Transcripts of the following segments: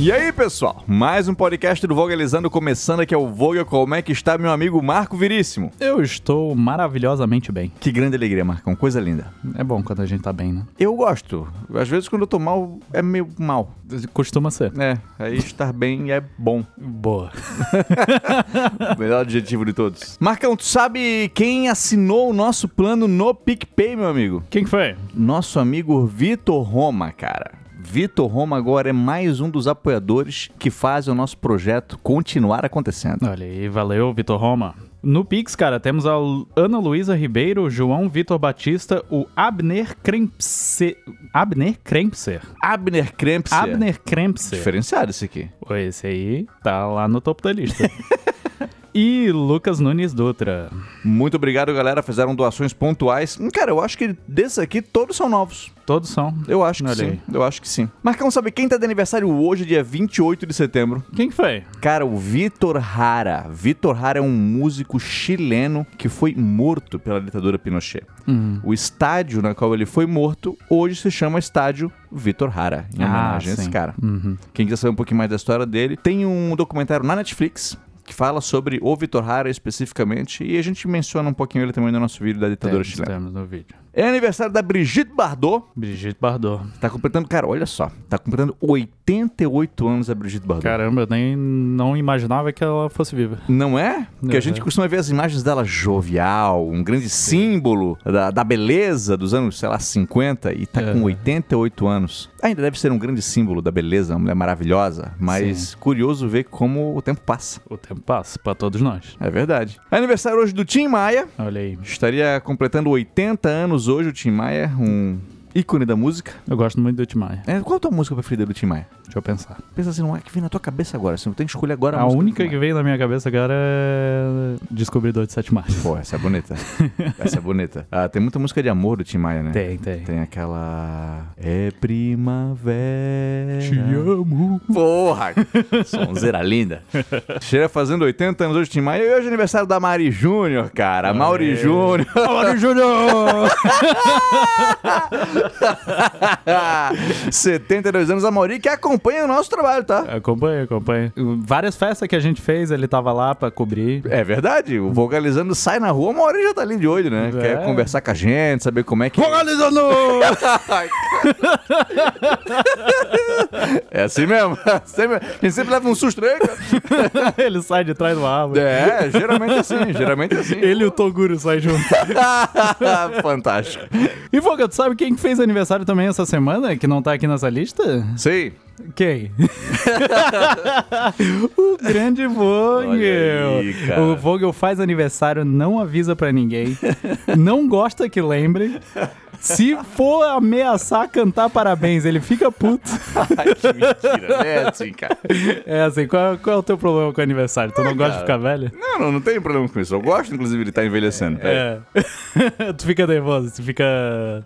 E aí, pessoal? Mais um podcast do Vogelizando começando aqui é o Vogel. Como é que está meu amigo Marco Viríssimo? Eu estou maravilhosamente bem. Que grande alegria, Marcão. Coisa linda. É bom quando a gente tá bem, né? Eu gosto. Às vezes quando eu tô mal, é meio mal. Costuma ser. É, aí estar bem é bom. Boa. O melhor adjetivo de todos. Marcão, tu sabe quem assinou o nosso plano no PicPay, meu amigo? Quem que foi? Nosso amigo Vitor Roma, cara. Vitor Roma agora é mais um dos apoiadores que fazem o nosso projeto continuar acontecendo. Olha aí, valeu, Vitor Roma. No Pix, cara, temos a Ana Luísa Ribeiro, João Vitor Batista, o Abner Krempser. Abner Krempser. Abner Krempser. Abner Krempser. Diferenciado esse aqui. Esse aí tá lá no topo da lista. e Lucas Nunes Dutra. Muito obrigado, galera. Fizeram doações pontuais. Cara, eu acho que desses aqui todos são novos. Todos são. Eu acho que Olha sim. Eu acho que sim. Marcão, sabe quem tá de aniversário hoje, dia 28 de setembro? Quem que foi? Cara, o Vitor Hara. Vitor Hara é um músico chileno que foi morto pela ditadura Pinochet. Hum. O estádio na qual ele foi morto hoje se chama Estádio Vitor Hara, em Ah, homenagem a esse cara. Uhum. Quem quiser saber um pouquinho mais da história dele, tem um documentário na Netflix que fala sobre o Vitor Hara especificamente e a gente menciona um pouquinho ele também no nosso vídeo da ditadura Temos, chilena. temos no vídeo. É aniversário da Brigitte Bardot. Brigitte Bardot. Tá completando, cara, olha só, tá completando 88 anos a Brigitte Bardot. Caramba, eu nem não imaginava que ela fosse viva. Não é? Porque a Uhum. gente costuma ver as imagens dela jovial, um grande símbolo da, da beleza dos anos, sei lá, 50, e tá com Uhum. 88 anos. Ainda deve ser um grande símbolo da beleza, uma mulher maravilhosa, mas curioso ver como o tempo passa. O tempo passa pra todos nós. É verdade. Aniversário hoje do Tim Maia. Olha aí. Estaria completando 80 anos hoje o Tim Maia, um ícone da música. Eu gosto muito do Timaya. É, qual a tua música preferida do Tim Maia? Deixa eu pensar. Pensa assim, não é que vem na tua cabeça agora, você não tem que escolher agora a, A única Tim que Maia. veio na minha cabeça agora é Descobridor de Sete Mares. Pô, essa é bonita. essa é bonita. Ah, tem muita música de amor do Tim Maia, né? Tem, tem. Tem aquela. É primavera. Te amo. Porra! Sonzeira linda. Cheira fazendo 80 anos hoje, Tim Maia. E hoje é aniversário da Mari Júnior, cara. Mauri Aê. Júnior. Mauri Júnior! 72 anos, a Mauri que acompanha o nosso trabalho, tá? acompanha, acompanha. Várias festas que a gente fez, ele tava lá pra cobrir. É verdade, o Vogalizando sai na rua, hora já tá ali de olho, né? É. Quer conversar com a gente, saber como é que. Vogalizando! É assim mesmo. Sempre, a gente sempre leva um susto cara. ele sai de trás do árvore. É, geralmente é assim, geralmente é assim. Ele e o Toguro saem junto. Fantástico. E, Foga, tu sabe quem que fez aniversário também essa semana, que não tá aqui nessa lista? Sei. Quem? o grande Vogel. Aí, o Vogel faz aniversário, não avisa pra ninguém, não gosta que lembre. Se for ameaçar cantar parabéns, ele fica puto. Ai, que mentira. É assim, cara. É assim, qual, qual é o teu problema com o aniversário? Tu não gosta de Ah, cara. ficar velho? Não, não, não tenho problema com isso. Eu gosto, inclusive, de estar envelhecendo. É. tu fica nervoso, tu fica,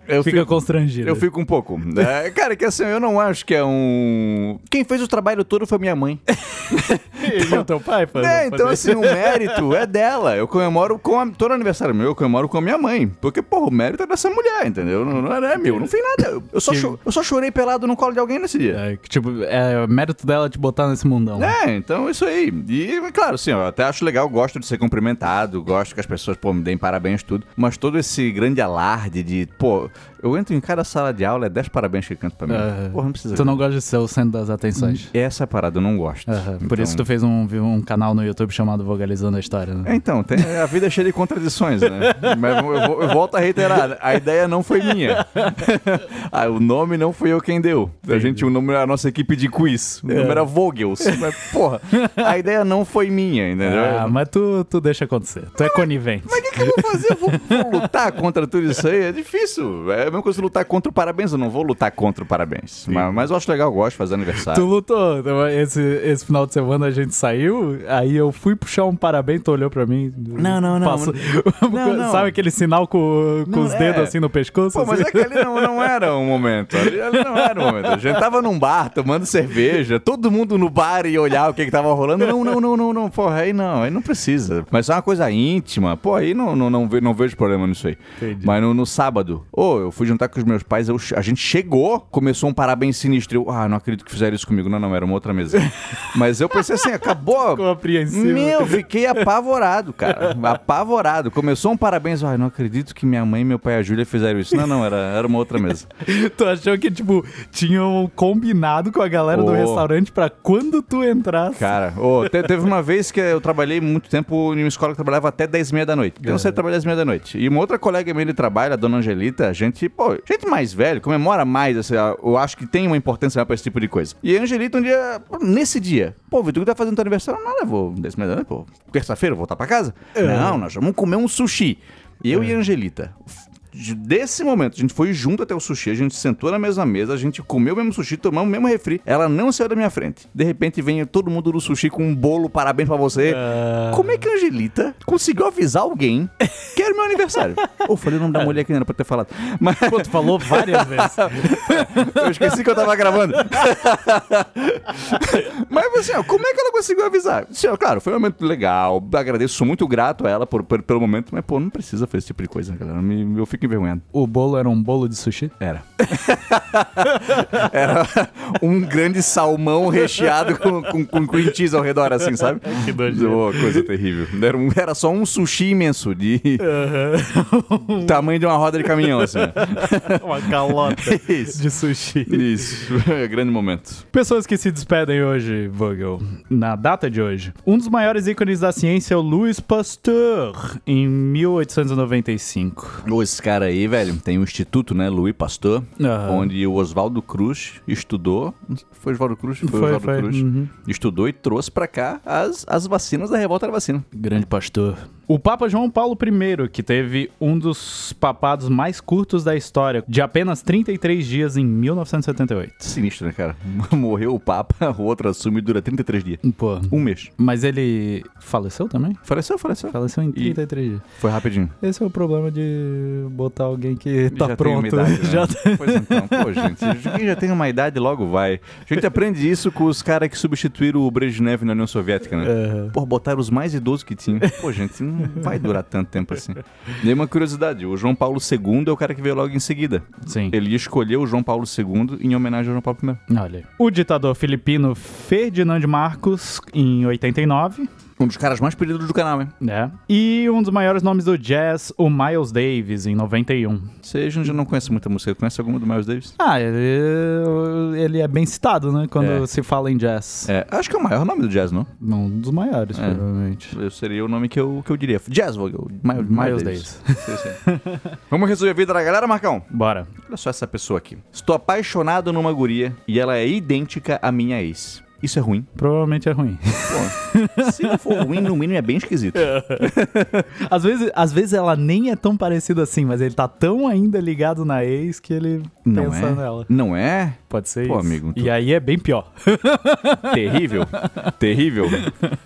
Eu fica fico- constrangido. Eu fico um pouco. É, cara, que assim, eu não acho que é um. Quem fez o trabalho todo foi minha mãe. E o teu pai, faz, É, então assim, o mérito é dela. Eu comemoro com a, todo aniversário meu, eu comemoro com a minha mãe. Porque, porra, o mérito é dessa mulher, entendeu? Não, não é meu, não fiz nada. Eu, só cho- eu só chorei pelado no colo de alguém nesse dia. É, que, tipo, é mérito dela te botar nesse mundão. É, então isso aí. E, claro, assim, eu até acho legal, gosto de ser cumprimentado, gosto que as pessoas, pô, me deem parabéns, tudo. Mas todo esse grande alarde de, pô, eu entro em cada sala de aula, é 10 parabéns que canto pra mim. Porra, não precisa. Tu não gosta de ser o centro das atenções. Essa é a parada, eu não gosto. Por Então- isso tu fez um, um canal no YouTube chamado Vogalizando a História, né? É, Então, tem- a vida é cheia de contradições, né? Mas eu, vou- eu volto a reiterar, a ideia não foi minha. Ah, o nome não fui eu quem deu. A gente, o nome era a nossa equipe de quiz. O nome É. era Vogels. Mas, porra, a ideia não foi minha, entendeu? Ah, mas tu, tu deixa acontecer. Tu é conivente. Mas o que, que eu vou fazer? Eu vou, vou lutar contra tudo isso aí? É difícil. É mesma coisa lutar contra o parabéns. Eu não vou lutar contra o parabéns. Mas, mas eu acho legal, eu gosto de fazer aniversário. Tu lutou. Então, Esse, esse final de semana a gente saiu, aí eu fui puxar um parabéns, tu olhou pra mim. Não, não, não. passou- Não, não. Sabe aquele sinal com, com Não, os dedos é. assim no pescoço? Pô, mas assim. é que ali não, não era um momento. Ali, ali não era um momento. A gente tava num bar tomando cerveja, todo mundo no bar e olhar o que que tava rolando. Não, não, não, não, não. Porra, aí não, aí não precisa. Mas é uma coisa íntima. Pô, aí não, não, não, ve- não vejo problema nisso aí. Entendi. Mas no, no sábado, ô, eu fui jantar com os meus pais, eu- a gente chegou, começou um parabéns sinistro. Eu, ah, não acredito que fizeram isso comigo. Não, não, era uma outra mesa. Mas eu pensei assim, acabou. Ficou apreensivo. Meu, fiquei apavorado, cara. Apavorado. Começou um parabéns. Ai, não acredito que minha mãe, meu pai e a Júlia fizeram isso. Não, não, era, era uma outra mesa. Tu achou que, tipo, tinham combinado com a galera do Ô. restaurante pra quando tu entrasse. Cara, ô, te- teve uma vez que eu trabalhei muito tempo em uma escola que trabalhava até 10 e meia da noite. Eu não sei trabalhar 10 e meia da noite. E uma outra colega minha de trabalho, a dona Angelita, a gente, pô, gente mais velho, comemora mais, assim, eu acho que tem uma importância pra esse tipo de coisa. E a Angelita, um dia, nesse dia, pô, Vitor, que tá fazendo teu aniversário? Não, eu vou 10 e meia da noite, pô, terça-feira, eu vou voltar pra casa? Não, nós vamos comer um sushi. Eu e a Angelita. De- Desse momento, a gente foi junto até o sushi, a gente sentou na mesma mesa, a gente comeu o mesmo sushi, tomamos o mesmo refri. Ela não saiu da minha frente. De repente vem todo mundo do sushi com um bolo, parabéns pra você. Ah. Como é que a Angelita conseguiu avisar alguém que era meu aniversário? Eu falei o nome da mulher que não era pra ter falado. Mas Pô, tu falou várias vezes. eu esqueci que eu tava gravando. Mas assim, ó, como é que ela conseguiu avisar? Assim, ó, claro, foi um momento legal. Agradeço, sou muito grato a ela por, por- pelo momento, mas pô, não precisa fazer esse tipo de coisa, galera. Me- eu fico envergonhado. O bolo era um bolo de sushi? Era. Era um grande salmão recheado com, com, com cream cheese ao redor, assim, sabe? Que nojento. Oh, coisa terrível. Era, um- era só um sushi imenso, de tamanho de uma roda de caminhão, assim. Uma calota Isso. de sushi. Isso, é grande momento. Pessoas que se despedem hoje, Vogel, na data de hoje. Um dos maiores ícones da ciência é o Louis Pasteur, em 1895. Ô, Esse cara aí, velho, tem um instituto, né, Louis Pasteur, Aham. onde o Oswaldo Cruz estudou. Foi Oswaldo Cruz? Foi, Foi, Oswaldo Cruz. uhum. Estudou e trouxe pra cá as, as vacinas da revolta da vacina. Grande pastor. O Papa João Paulo I, que teve um dos papados mais curtos da história, de apenas 33 dias em 1978. Sinistro, né, cara? Morreu o Papa, o outro assume e dura 33 dias. Pô. Um mês. Mas ele faleceu também? Faleceu, faleceu. Faleceu em 33 dias. Foi rapidinho. Esse é o problema de botar alguém que tá já pronto. Tem uma idade, né? Já tem- Pois então, pô, gente. Quem já tem uma idade, logo vai. A gente aprende isso com os caras que substituíram o Brezhnev na União Soviética, né? Aham. Pô, botaram os mais idosos que tinham. Pô, gente, não vai durar tanto tempo assim. E uma curiosidade, o João Paulo II é o cara que veio logo em seguida. Sim. Ele escolheu o João Paulo II em homenagem ao João Paulo I. Olha. O ditador filipino Ferdinand Marcos, em 89, Um dos caras mais pedidos do canal, hein? né? E um dos maiores nomes do jazz, o Miles Davis, em 91. Você já não conhece muita música, conhece alguma do Miles Davis? Ah, ele, ele é bem citado, né? Quando É. se fala em jazz. É, acho que é o maior nome do jazz, não? Um dos maiores, É. provavelmente. Eu seria o nome que eu, que eu diria. Jazz Vogel. Miles, Miles Davis. Sim, sim. Vamos resolver a vida da galera, Marcão? Bora. Olha só essa pessoa aqui. Estou apaixonado numa guria e ela é idêntica à minha ex. Isso é ruim? Provavelmente é ruim. Pô, se não for ruim, no mínimo é bem esquisito. às, vezes, às vezes ela nem é tão parecida assim, mas ele tá tão ainda ligado na ex que ele Não pensa é? nela. Não é? Pode ser Pô, isso. amigo, tu- E aí é bem pior. Terrível. Terrível.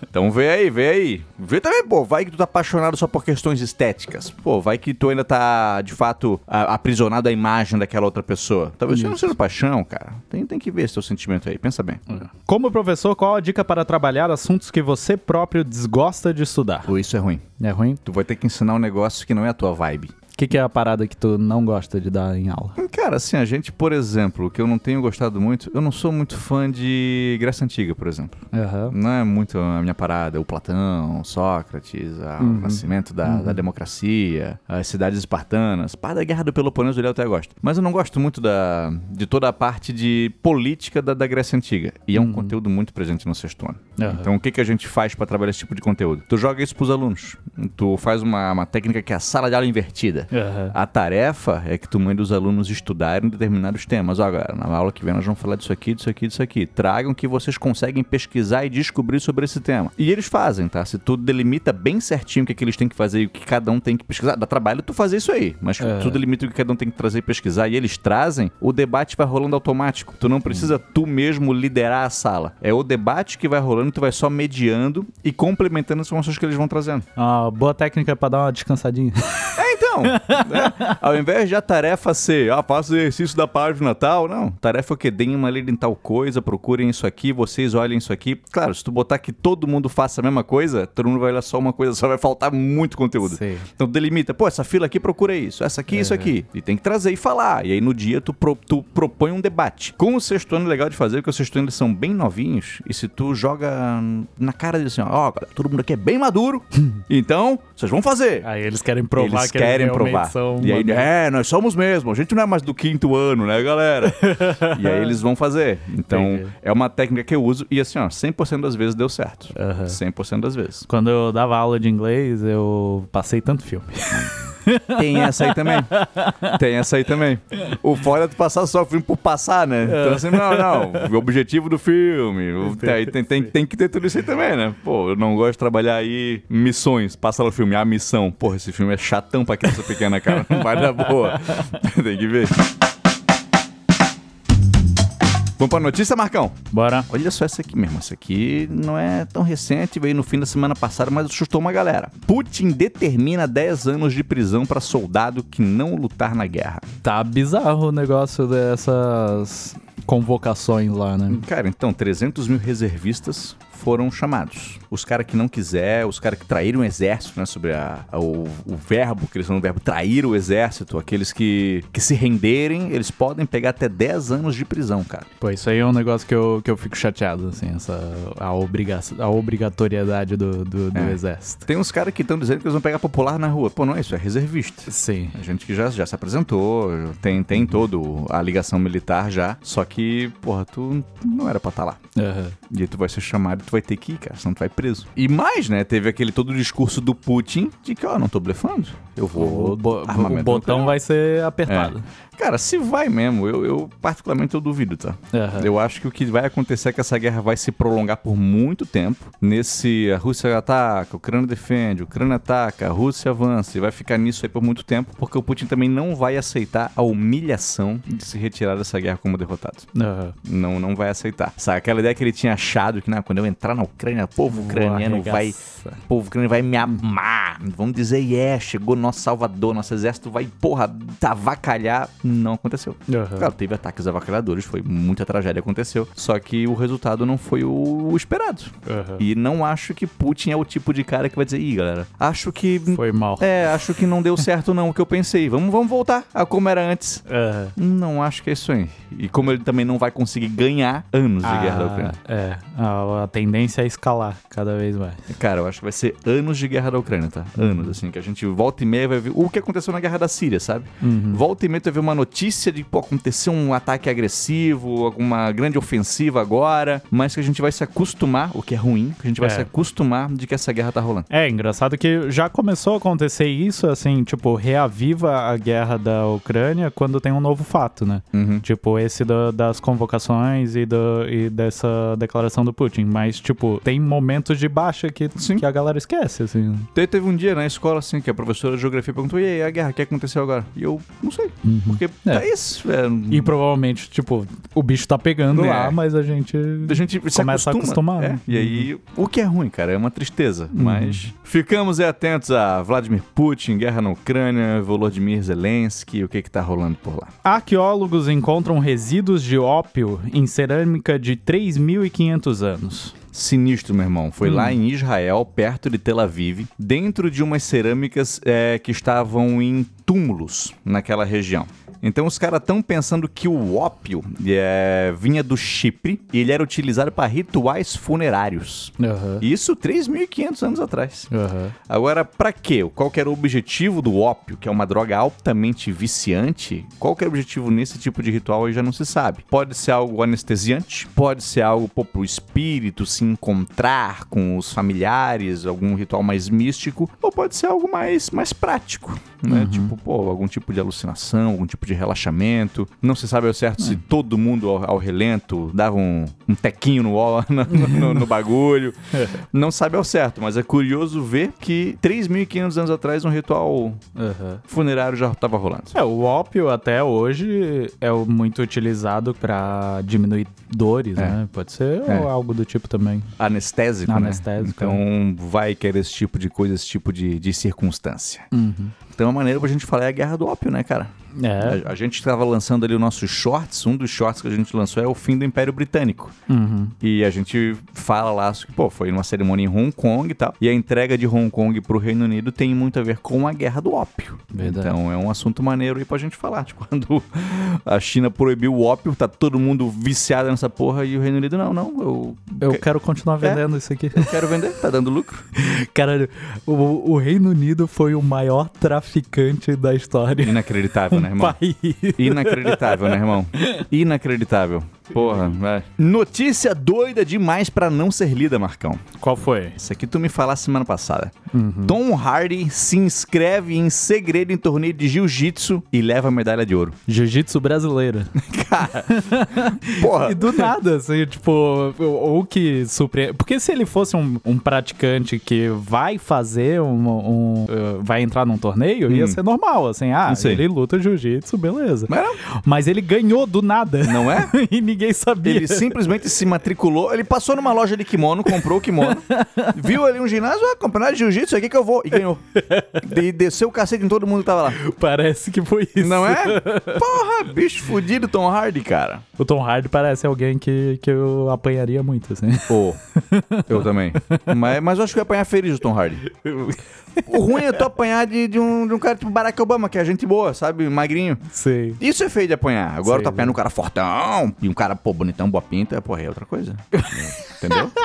Então vê aí, vê aí. Vê também, pô, vai que tu tá apaixonado só por questões estéticas. Pô, vai que tu ainda tá, de fato, aprisionado à imagem daquela outra pessoa. Talvez isso não seja paixão, cara. Tem, tem que ver esse teu sentimento aí, pensa bem. Como professor, qual a dica para trabalhar assuntos que você próprio desgosta de estudar? Pô, isso é ruim. É ruim? Tu vai ter que ensinar um negócio que não é a tua vibe. O que, que é a parada que tu não gosta de dar em aula? Cara, assim, a gente, por exemplo, que eu não tenho gostado muito, eu não sou muito fã de Grécia Antiga, por exemplo. Aham. Não é muito a minha parada. O Platão, Sócrates, a- Uhum. o nascimento da, da democracia, as cidades espartanas. Parte da Guerra do Peloponeso eu até gosto. Mas eu não gosto muito da, de toda a parte de política da, da Grécia Antiga. E é um conteúdo muito presente no sexto ano. Uhum. Então o que, que a gente faz pra trabalhar esse tipo de conteúdo? Tu joga isso pros alunos. Tu faz uma, uma técnica que é a sala de aula invertida. Aham. A tarefa é que tu manda os alunos estudarem determinados temas. Ó, galera, na aula que vem nós vamos falar disso aqui, disso aqui, disso aqui. Tragam que vocês conseguem pesquisar e descobrir sobre esse tema. E eles fazem, tá? Se tu delimita bem certinho o que, é que eles têm que fazer e o que cada um tem que pesquisar, dá trabalho tu fazer isso aí. Mas É. tu delimita o que cada um tem que trazer e pesquisar e eles trazem, o debate vai rolando automático. Tu não precisa tu mesmo liderar a sala. É o debate que vai rolando, tu vai só mediando e complementando as informações que eles vão trazendo. Uma boa técnica pra dar uma descansadinha. É, então. né? Ao invés de a tarefa ser, ah, faça exercício da página tal, não. Tarefa é o quê? Deem uma lida em tal coisa, procurem isso aqui, vocês olhem isso aqui. Claro, se tu botar que todo mundo faça a mesma coisa, todo mundo vai olhar só uma coisa, só vai faltar muito conteúdo. Sei. Então delimita, pô, essa fila aqui procura isso, essa aqui, isso aqui. E tem que trazer e falar. E aí no dia tu, pro- tu propõe um debate. Com o sexto ano é legal de fazer, porque os sexto ano eles são bem novinhos. E se tu joga na cara deles assim, ó, galera, todo mundo aqui é bem maduro. então, vocês vão fazer. Aí eles querem provar eles que querem eles são E aí, uma- é, nós somos mesmo. A gente não é mais do quinto ano, né, galera? e aí eles vão fazer. Então, Entendi. é uma técnica que eu uso e assim, ó, 100% das vezes deu certo. Aham. 100% das vezes. Quando eu dava aula de inglês, eu passei tanto filme. Tem essa aí também. Tem essa aí também. O foda é tu passar só o filme por passar, né? Então assim, não, não. O objetivo do filme. tem, tem, tem, tem que ter tudo isso aí também, né? Pô, eu não gosto de trabalhar aí missões. Passa lá o filme, a missão. Porra, esse filme é chatão pra criança pequena, cara. Não vai dar boa. tem que ver. Vamos pra notícia, Marcão? Bora. Olha só essa aqui mesmo. Essa aqui não é tão recente, veio no fim da semana passada, mas assustou uma galera. Putin determina 10 anos de prisão pra soldado que não lutar na guerra. Tá bizarro o negócio dessas convocações lá, né? Cara, então, 300 mil reservistas foram chamados. Os caras que não quiser, os caras que traíram o exército, né? Sobre a, a- o, o verbo, que eles o verbo trair o exército, aqueles que, que se renderem, eles podem pegar até 10 anos de prisão, cara. Pô, isso aí é um negócio que eu, que eu fico chateado, assim, essa, a, obriga a obrigatoriedade do, do, do É. exército. Tem uns caras que estão dizendo que eles vão pegar popular na rua. Pô, não é isso, é reservista. Sim. A gente que já, já se apresentou, tem, tem todo a ligação militar já, só que, porra, tu não era pra estar lá. Aham. E aí tu vai ser chamado e tu vai ter que ir, cara, senão tu vai preso. E mais, né, teve aquele todo o discurso do Putin de que, ó, não tô blefando, eu vou... O, bo- armamento o botão vai ser apertado. Cara, se vai mesmo, eu, eu particularmente eu duvido, tá? Aham. Eu acho que o que vai acontecer é que essa guerra vai se prolongar por muito tempo. Nesse, a Rússia ataca, a Ucrânia defende, a Ucrânia ataca, a Rússia avança e vai ficar nisso aí por muito tempo, porque o Putin também não vai aceitar a humilhação de se retirar dessa guerra como derrotado. Aham. Não, não vai aceitar. Sabe, aquela ideia que ele tinha achado que, não, quando eu entrar na Ucrânia, o povo ucraniano vai povo ucraniano vai me amar. Vamos dizer, yeah, chegou nosso salvador, nosso exército vai, porra, avacalhar. Não aconteceu. Aham. Claro, teve ataques avacalhadores, foi muita tragédia aconteceu. Só que o resultado não foi o esperado. Aham. E não acho que Putin é o tipo de cara que vai dizer, ih, galera, acho que. Foi mal. É, acho que não deu certo, não, o que eu pensei. Vamos, vamos voltar a como era antes. Aham. Não acho que é isso aí. E como ele também não vai conseguir ganhar anos de guerra da Ah, Ucrânia. É, a, a tendência é escalar cada vez mais. Cara, eu acho que vai ser anos de guerra da Ucrânia, tá? Anos, assim, que a gente volta e meia vai ver o que aconteceu na guerra da Síria, sabe? Volta e meia vai ver uma notícia de, pô, aconteceu um ataque agressivo, alguma grande ofensiva agora, mas que a gente vai se acostumar, o que é ruim, que a gente vai É. se acostumar de que essa guerra tá rolando. É, engraçado que já começou a acontecer isso, assim, tipo, reaviva a guerra da Ucrânia quando tem um novo fato, né? Uhum. Tipo, esse da- das convocações e, do, e dessa declaração do Putin. Mas, tipo, tem momentos de baixa que, Sim. que a galera esquece, assim. Te- Teve um dia na escola, assim, que a professora de geografia perguntou, e aí, a guerra, o que aconteceu agora? E eu, não sei, porque É. é isso. É, E provavelmente, tipo, o bicho tá pegando É. lá, mas a gente. A gente se Começa a acostuma. acostumar, É, né? E aí, o que é ruim, cara, é uma tristeza. Mas ficamos atentos a Vladimir Putin, guerra na Ucrânia, Volodymyr Zelensky, o que que tá rolando por lá. Arqueólogos encontram resíduos de ópio em cerâmica de 3.500 anos. Sinistro, meu irmão. Foi lá em Israel, perto de Tel Aviv, dentro de umas cerâmicas é, que estavam em túmulos naquela região. Então os caras estão pensando que o ópio é, vinha do Chipre e ele era utilizado para rituais funerários. Aham. Isso 3.500 anos atrás. Aham. Agora, pra quê? Qual que era o objetivo do ópio, que é uma droga altamente viciante? Qual que era o objetivo nesse tipo de ritual aí já não se sabe. Pode ser algo anestesiante, pode ser algo pô, pro espírito se encontrar com os familiares, algum ritual mais místico, ou pode ser algo mais, mais prático, né? Tipo, pô, algum tipo de alucinação, algum tipo de relaxamento. Não se sabe ao certo se todo mundo ao, ao relento dava um, um tequinho no, no, no- no bagulho. Não sabe ao certo, mas é curioso ver que 3.500 anos atrás um ritual Aham. funerário já estava rolando. É, o ópio até hoje é muito utilizado pra diminuir dores, É. né? Pode ser É. ou algo do tipo também. Anestésico, Anestésico, né? Então vai querer esse tipo de coisa, esse tipo de, de circunstância. Então a maneira pra gente falar é a guerra do ópio, né, cara? É. A, a gente estava lançando ali os nossos shorts. Um dos shorts que a gente lançou é o fim do Império Britânico. Uhum. E a gente fala lá, que, pô, foi numa cerimônia em Hong Kong e tal. E a entrega de Hong Kong pro Reino Unido tem muito a ver com a guerra do ópio. Verdade. Então é um assunto maneiro aí pra gente falar. De quando a China proibiu o ópio, tá todo mundo viciado nessa porra e o Reino Unido, não, não. Eu, Eu que- quero continuar vendendo isso aqui. quero vender, tá dando lucro. Caralho, o, o Reino Unido foi o maior traficante da história. Inacreditável, né, irmão? País. Inacreditável, né, irmão? Inacreditável. Porra, vai. Notícia doida demais pra não ser lida, Marcão. Qual foi? Isso aqui tu me falaste semana passada. Tom Hardy se inscreve em segredo em torneio de jiu-jitsu e leva a medalha de ouro. Jiu-jitsu brasileiro. Cara, porra. E do nada, assim, tipo, ou que surpreende. Porque se ele fosse um, um praticante que vai fazer um. um, uh, vai entrar num torneio, ia Hum. ser normal, assim, ah, ele luta jiu-jitsu, beleza. Mas não, Mas ele ganhou do nada. não é? e ninguém sabia. Ele simplesmente se matriculou, ele passou numa loja de kimono, comprou o kimono, viu ali um ginásio, ah, campeonato de jiu-jitsu, aqui que eu vou, e ganhou. E desceu o cacete em todo mundo que tava lá. Parece que foi isso. Não é? Porra, bicho fudido Tom Hardy, cara. O Tom Hardy parece alguém que, que eu apanharia muito, assim. Pô, eu também. Mas, mas eu acho que eu ia apanhar feliz do Tom Hardy. O ruim é tu apanhar de, de, um, de um cara tipo Barack Obama, que é gente boa, sabe? Magrinho. Sei. Isso é feio de apanhar. Agora Sei, tu apanhando um cara fortão e um cara, pô, bonitão, boa pinta, porra, é outra coisa. Entendeu?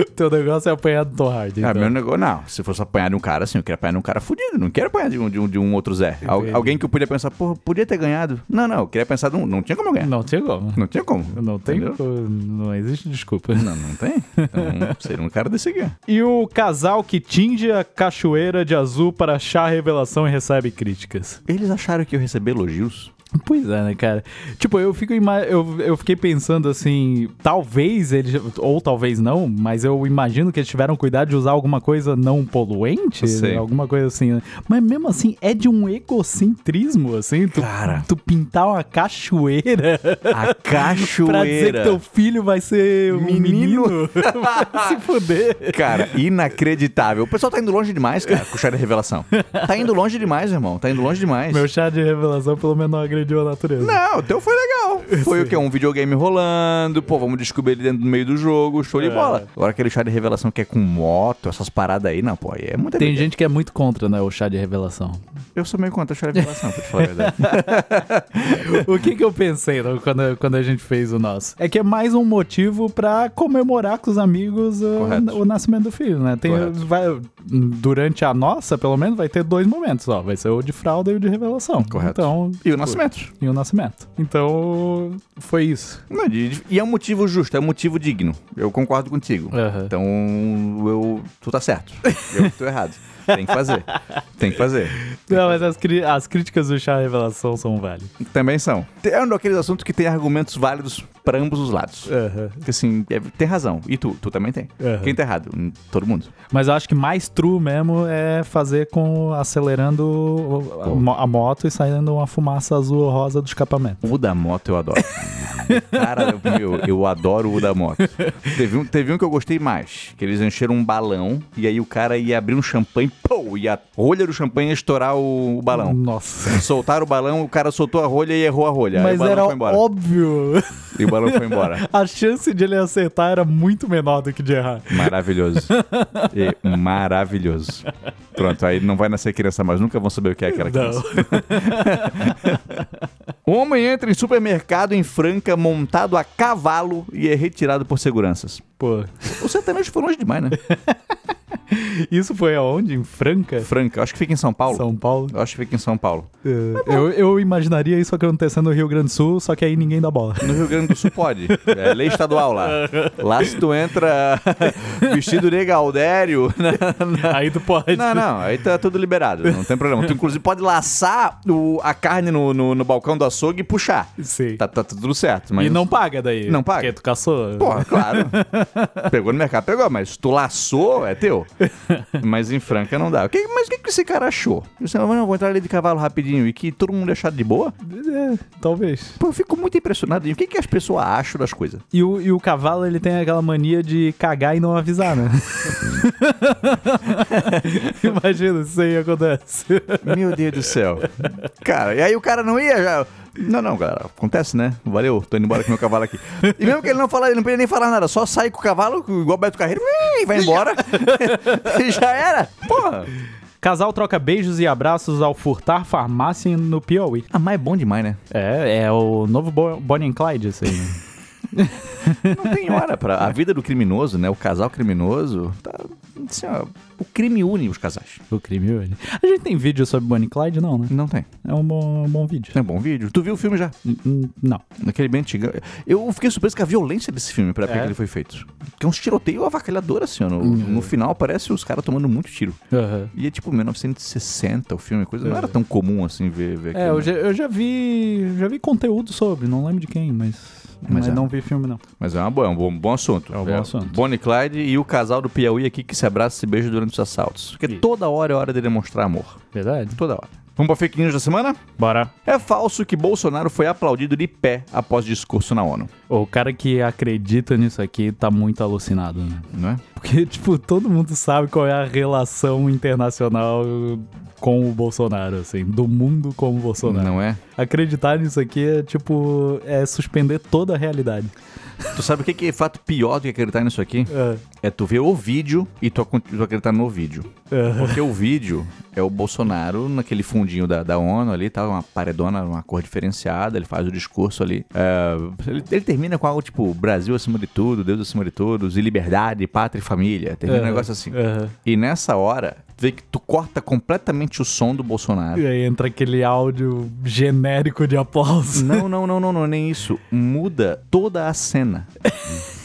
O teu negócio é apanhar do Tom Hardy. Ah, então. meu negócio, não. Se fosse apanhar de um cara assim, eu queria apanhar de um cara fudido. Não quero apanhar de um, de um, de um outro Zé. Al- alguém que eu podia pensar, porra, podia ter ganhado. Não, não, eu queria pensar de um. Não tinha como ganhar. Não tinha como. Não tinha como. Não tem. Não existe desculpa. Não, não tem. Então, seria um cara desse aqui. E o casal que tinge a cachoeira de azul para achar a revelação e recebe críticas. Eles acharam que eu receber elogios. Pois é, né, cara? Tipo, eu fico eu, eu fiquei pensando assim, talvez eles, ou talvez não, mas eu imagino que eles tiveram cuidado de usar alguma coisa não poluente, Sei. alguma coisa assim. né? Mas mesmo assim, é de um egocentrismo, assim, tu, Cara. tu pintar uma cachoeira A cachoeira. pra dizer que teu filho vai ser um Menino. menino. se fuder. Cara, inacreditável. O pessoal tá indo longe demais, cara, com o chá de revelação. Tá indo longe demais, irmão. Tá indo longe demais. Meu chá de revelação pelo menos não agrediu a natureza. Não, o teu foi legal. Foi o quê? Um videogame rolando, pô, vamos descobrir ele dentro do meio do jogo, show de É. bola. Agora aquele chá de revelação que é com moto, essas paradas aí, não, pô, aí é muita Tem gente que é muito contra, né, o chá de revelação. Eu sou meio contra o chá de revelação, pra te falar a verdade. o que que eu pensei né, quando, quando a gente fez o nosso? É que é mais um motivo pra comemorar com os amigos Correto. o nascimento do filho, né? Tem, Correto. vai, durante a nossa, pelo menos, vai ter dois momentos, ó. Vai ser o de fralda e o de revelação. Correto. Então, E o nascimento. E o nascimento. Então, foi isso. Não, e é um motivo justo, é um motivo digno. Eu concordo contigo. Aham. Então, eu. Tu tá certo. Eu tô errado. Tem que fazer. Tem que fazer. Não, mas as, cri- as críticas do chá revelação são válidas. Também são. É um daqueles assuntos que tem argumentos válidos pra ambos os lados. Aham. Porque assim, é- tem razão. E tu? Tu também tem. Aham. Quem tá errado? Todo mundo. Mas eu acho que mais true mesmo é fazer com acelerando a, a moto e saindo uma fumaça azul ou rosa do escapamento. O da moto eu adoro. Cara, meu, eu adoro o da moto. Teve um, teve um que eu gostei mais, que eles encheram um balão e aí o cara ia abrir um champanhe, pô, e a rolha do champanhe ia estourar o, o balão. Nossa. Soltaram o balão, o cara soltou a rolha e errou a rolha. aí Mas o balão era foi embora. óbvio. E o balão foi embora. A chance de ele acertar era muito menor do que de errar. Maravilhoso. E maravilhoso. Pronto, aí não vai nascer criança mais, nunca vão saber o que é aquela criança. Um homem entra em supermercado em Franca montado a cavalo e é retirado por seguranças. Pô. O sertanejo foi longe demais, né? Isso foi aonde? Em Franca? Franca, acho que fica em São Paulo. São Paulo? Eu acho que fica em São Paulo. É, eu, eu imaginaria isso acontecendo no Rio Grande do Sul, só que aí ninguém dá bola. No Rio Grande do Sul pode. É lei estadual lá. Lá se tu entra vestido de Galdério. Aí tu pode. Não, não, aí tá tudo liberado, não tem problema. Tu inclusive pode laçar o- a carne no, no, no balcão do açougue e puxar. Sim. Tá, tá tudo certo. Mas E não paga daí. Não paga. Porque tu caçou. Porra, claro. pegou no mercado, pegou, mas tu laçou, é teu. Mas em Franca não dá. O que- mas o que, que esse cara achou? Disse, não, vou entrar ali de cavalo rapidinho e que todo mundo é chato de boa? É, talvez. Pô, eu fico muito impressionado o que, que as pessoas acham das coisas. E o, e o cavalo, ele tem aquela mania de cagar e não avisar, né? Imagina se isso aí acontece. Meu Deus do céu. Cara, e aí o cara não ia já. Não, não, galera. Acontece, né? Valeu, tô indo embora com meu cavalo aqui. E mesmo que ele não falar, ele não podia nem falar nada, só sai com o cavalo, igual Beto Carreiro, e vai embora. e já era. Porra. Casal troca beijos e abraços ao furtar farmácia no Piauí. Ah, mas é bom demais, né? É, é o novo Bo- Bonnie and Clyde, isso aí. né? Não tem hora pra. A vida do criminoso, né? O casal criminoso. Tá, assim, ó, o crime une os casais. o crime hoje. A gente tem vídeo sobre Bonnie Clyde? Não, né? Não tem. É um bom, um bom vídeo. É um bom vídeo. Tu viu o filme já? N- Não. Naquele bem antigo. Eu fiquei surpreso com a violência desse filme pra época É? que ele foi feito. Que é uns tiroteio avacalhador, assim, ó. No, Uhum. no final aparece os caras tomando muito tiro. Aham. E é tipo 1960 o filme, coisa. Não era tão comum assim ver, ver É, aquilo, eu já, eu já vi. Já vi conteúdo sobre, não lembro de quem, mas. Mas Mas, é. não vi filme, não. Mas é, uma boa, é um bom, bom assunto. É um bom assunto. Bonnie Clyde e o casal do Piauí aqui que se abraça e se beija durante os assaltos. Porque Isso. toda hora é hora de demonstrar amor. Verdade? Toda hora. Vamos pra fake news da semana? Bora. É falso que Bolsonaro foi aplaudido de pé após discurso na ONU, O cara que acredita nisso aqui tá muito alucinado, né? não é? Porque, tipo, todo mundo sabe qual é a relação internacional com o Bolsonaro, assim, do mundo com o Bolsonaro. Não é? Acreditar nisso aqui é, tipo, é suspender toda a realidade. Tu sabe o que que é fato pior do que acreditar nisso aqui? É. É tu ver o vídeo e tu, tu acreditar no vídeo. É. Porque o vídeo é o Bolsonaro naquele fundinho da, da ONU ali, tá? Uma paredona, uma cor diferenciada, ele faz o discurso ali. É, ele, ele termina com algo tipo Brasil acima de tudo, Deus acima de todos, e liberdade, pátria e família. Termina um É. negócio assim. Aham. E nessa hora, vê que tu corta completamente o som do Bolsonaro. E aí entra aquele áudio genérico de aplauso. Não, não, não, não, não, nem isso. Muda toda a cena.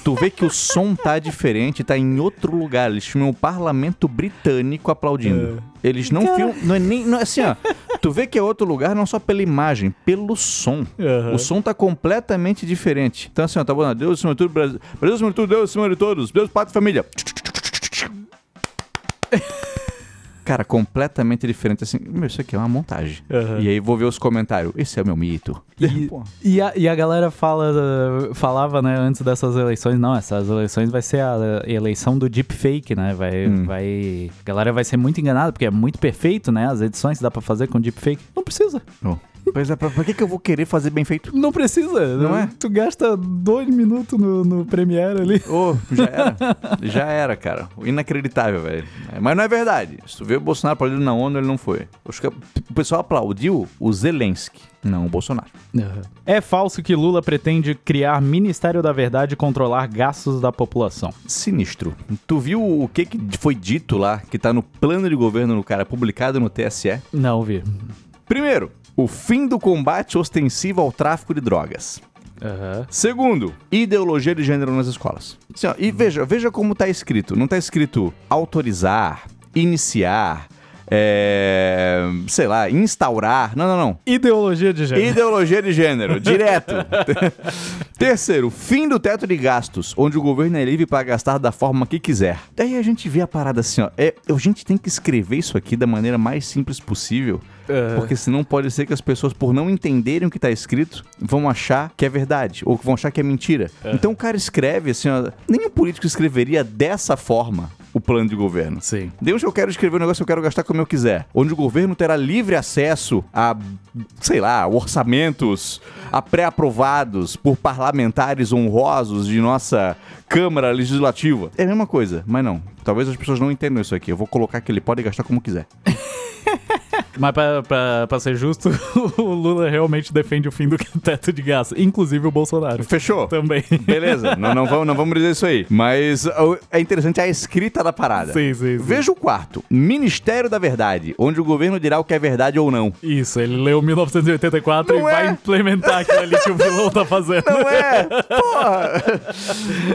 Tu vê que o som tá diferente, tá em outro lugar. Eles filmam o parlamento britânico aplaudindo. Eles não filmam. Não é nem. Não, é assim, ó. Tu vê que é outro lugar, não só pela imagem, pelo som. Aham. O som tá completamente diferente. Então, assim, ó, tá bom, Deus de tudo, Brasil. Brasil de tudo, Deus acima de todos. Deus, pátria e família. Cara, completamente diferente. Assim, meu, isso aqui é uma montagem. Aham. E aí vou ver os comentários. Esse é o meu mito. E, e, a, e a galera fala, falava, né, antes dessas eleições, não, essas eleições vai ser a eleição do deepfake, né? Vai, Hum. vai. A galera vai ser muito enganada, porque é muito perfeito, né? As edições que dá pra fazer com deepfake. Não precisa. Oh. Pois é, pra, pra que, que eu vou querer fazer bem feito? Não precisa. Não é? Tu gasta dois minutos no, no Premiere ali. Ô, já era. já era, cara. Inacreditável, velho. É, Mas não é verdade. Se tu vê o Bolsonaro aplaudido na ONU, ele não foi. O pessoal aplaudiu o Zelensky, não o Bolsonaro. É falso que Lula pretende criar Ministério da Verdade e controlar gastos da população. Sinistro. Tu viu o que, que foi dito lá, que tá no plano de governo do cara, publicado no TSE? Não, vi. Primeiro, o fim do combate ostensivo ao tráfico de drogas. Aham. Segundo, ideologia de gênero nas escolas. Assim, ó, e veja, veja como tá escrito. Não tá escrito autorizar, iniciar, é, sei lá, instaurar. Não, não, não. Ideologia de gênero. Ideologia de gênero, direto. Terceiro, fim do teto de gastos, onde o governo é livre para gastar da forma que quiser. Daí a gente vê a parada assim, ó. É, a gente tem que escrever isso aqui da maneira mais simples possível. Aham. Porque senão pode ser que as pessoas, por não entenderem o que tá escrito, vão achar que é verdade, ou que vão achar que é mentira. Então o cara escreve assim, ó. Nenhum político escreveria dessa forma plano de governo. Sim. Deus, eu quero escrever um negócio que eu quero gastar como eu quiser. Onde o governo terá livre acesso a, sei lá, orçamentos a pré-aprovados por parlamentares honrosos de nossa Câmara Legislativa. É a mesma coisa, mas não. Talvez as pessoas não entendam isso aqui. Eu vou colocar que ele pode gastar como quiser. Mas pra, pra, pra ser justo, o Lula realmente defende o fim do teto de gás, inclusive o Bolsonaro. Fechou? Também. Beleza, não, não, vamos, não vamos dizer isso aí. Mas é interessante a escrita da parada. Sim, sim, sim. Veja o quarto. Ministério da Verdade, onde o governo dirá o que é verdade ou não. Isso, ele leu 1984 Não e vai é? implementar aquilo ali que o vilão tá fazendo. Não é? Porra!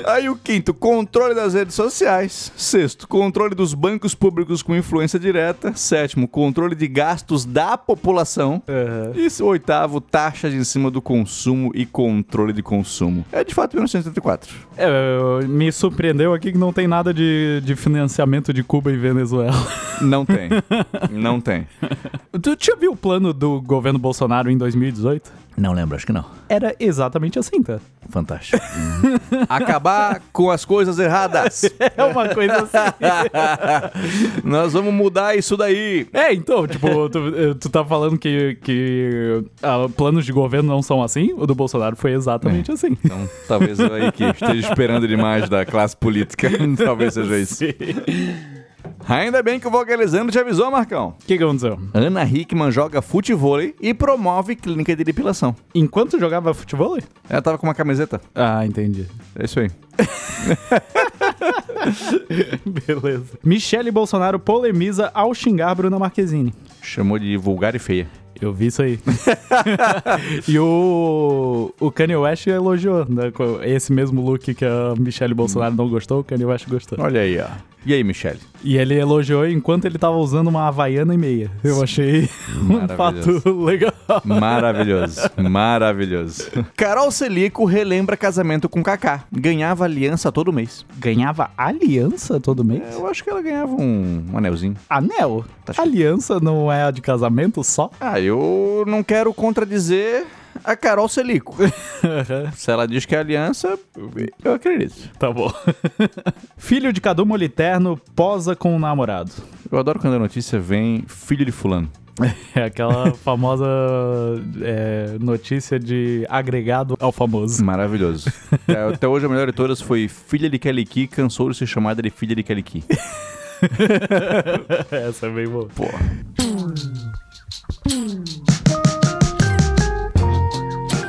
Aí o quinto, controle das redes sociais. Sexto, controle dos bancos públicos com influência direta. Sétimo, controle de gastos da população. Aham. E oitavo, taxas em cima do consumo e controle de consumo. É de fato 1984. É, me surpreendeu aqui que não tem nada de, de financiamento de Cuba e Venezuela. Não tem. Não tem. Tu já viu o plano do governo Bolsonaro em 2018? Não lembro, acho que não. Era exatamente assim, tá? Fantástico. Acabar com as coisas erradas. É uma coisa assim. Nós vamos mudar isso daí. É, então, tipo, tu, eh, tu tá falando que, que ah, planos de governo não são assim? O do Bolsonaro foi exatamente assim. Então, talvez eu aí que esteja esperando demais da classe política. talvez seja isso. O Ainda bem que o Vocalizando te avisou, Marcão. que, que aconteceu? Ana Hickman joga futevôlei e promove clínica de depilação. Enquanto jogava futebol? Ela tava com uma camiseta. Ah, entendi. É isso aí. Beleza. Michele Bolsonaro polemiza ao xingar Bruna Marquezine. Chamou de vulgar e feia. Eu vi isso aí. e o, o Kanye West elogiou né, esse mesmo look que a Michelle Bolsonaro não gostou, o Kanye West gostou. Olha aí, ó. E aí, Michele? E ele elogiou enquanto ele tava usando uma havaiana e meia. Eu achei um Maravilhoso. fato legal. Maravilhoso, maravilhoso. Carol Selico relembra casamento com Kaká. Ganhava aliança todo mês. Ganhava aliança todo mês? Eu acho que ela ganhava um, um anelzinho. Anel? Tá aliança não é a de casamento só? Ah, eu não quero contradizer a Carol Selico. Se ela diz que é aliança, eu acredito. tá bom. Filho de Cadu Moliterno posa com o namorado. Eu adoro quando a notícia vem filho de fulano. É aquela famosa é, notícia de agregado ao famoso. Maravilhoso. Até, até hoje a melhor de todas foi filha de Kelly Key cansou de ser chamada de filha de Kelly Key. Essa é bem boa. Porra.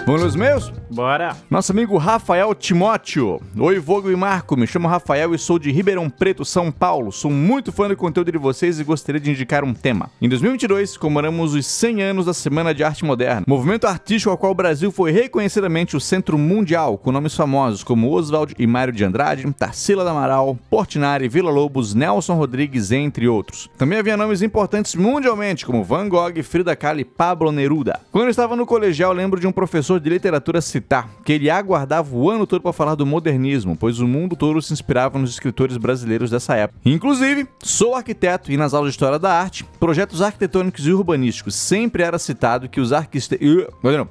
Vamos nos meus? Bora! Nosso amigo Rafael Timóteo. Oi, Vogo e Marco. Me chamo Rafael e sou de Ribeirão Preto, São Paulo. Sou muito fã do conteúdo de vocês e gostaria de indicar um tema. Em 2022, comemoramos os 100 anos da Semana de Arte Moderna, movimento artístico ao qual o Brasil foi reconhecidamente o centro mundial, com nomes famosos como Oswald e Mário de Andrade, Tarsila da Amaral, Portinari, Vila Lobos, Nelson Rodrigues, entre outros. Também havia nomes importantes mundialmente, como Van Gogh, Frida Kahlo e Pablo Neruda. Quando eu estava no colegial, lembro de um professor de literatura citar que ele aguardava o ano todo para falar do modernismo, pois o mundo todo se inspirava nos escritores brasileiros dessa época. Inclusive, sou arquiteto e nas aulas de história da arte, projetos arquitetônicos e urbanísticos sempre era citado que os arquitetos